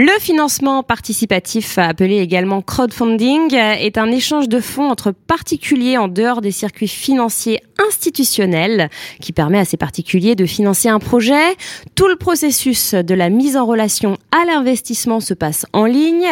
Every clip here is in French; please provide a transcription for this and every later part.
Le financement participatif, appelé également crowdfunding, est un échange de fonds entre particuliers en dehors des circuits financiers institutionnels qui permet à ces particuliers de financer un projet. Tout le processus de la mise en relation à l'investissement se passe en ligne.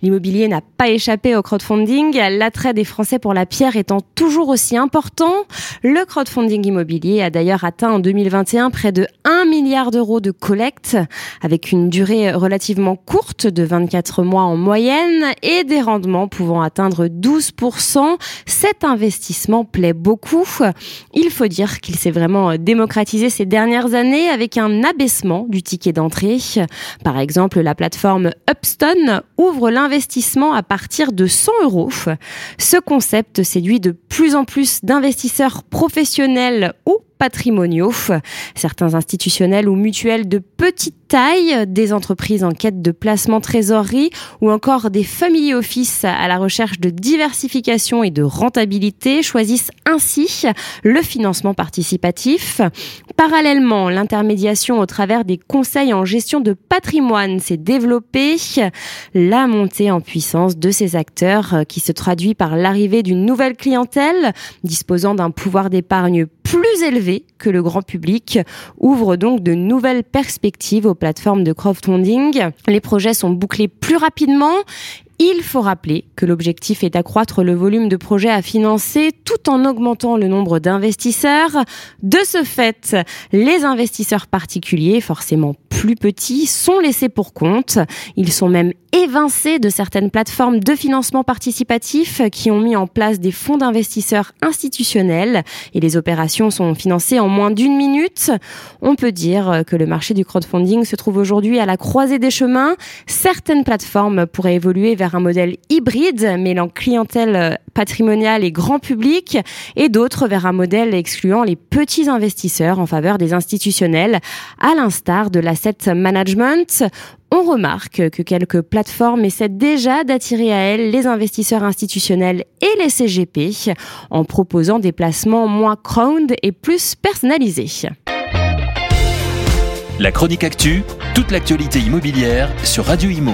L'immobilier n'a pas échappé au crowdfunding, l'attrait des Français pour la pierre étant toujours aussi important. Le crowdfunding immobilier a d'ailleurs atteint en 2021 près de 1 milliard d'euros de collecte avec une durée relativement courte de 24 mois en moyenne et des rendements pouvant atteindre 12%. Cet investissement plaît beaucoup. Il faut dire qu'il s'est vraiment démocratisé ces dernières années avec un abaissement du ticket d'entrée. Par exemple, la plateforme Upstone ouvre l'investissement à partir de 100 euros. Ce concept séduit de plus en plus d'investisseurs professionnels ou patrimoniaux, certains institutionnels ou mutuels de petite taille, des entreprises en quête de placement trésorerie ou encore des family office à la recherche de diversification et de rentabilité choisissent ainsi le financement participatif. Parallèlement, l'intermédiation au travers des conseils en gestion de patrimoine s'est développée. La montée en puissance de ces acteurs qui se traduit par l'arrivée d'une nouvelle clientèle disposant d'un pouvoir d'épargne plus élevé que le grand public ouvre donc de nouvelles perspectives aux plateformes de crowdfunding. Les projets sont bouclés plus rapidement il faut rappeler que l'objectif est d'accroître le volume de projets à financer tout en augmentant le nombre d'investisseurs. De ce fait, les investisseurs particuliers, forcément plus petits, sont laissés pour compte. Ils sont même évincés de certaines plateformes de financement participatif qui ont mis en place des fonds d'investisseurs institutionnels et les opérations sont financées en moins d'une minute. On peut dire que le marché du crowdfunding se trouve aujourd'hui à la croisée des chemins. Certaines plateformes pourraient évoluer vers un modèle hybride mêlant clientèle patrimoniale et grand public et d'autres vers un modèle excluant les petits investisseurs en faveur des institutionnels à l'instar de l'asset management. On remarque que quelques plateformes essaient déjà d'attirer à elles les investisseurs institutionnels et les CGP en proposant des placements moins crowd et plus personnalisés. La chronique actu, toute l'actualité immobilière sur Radio Imo.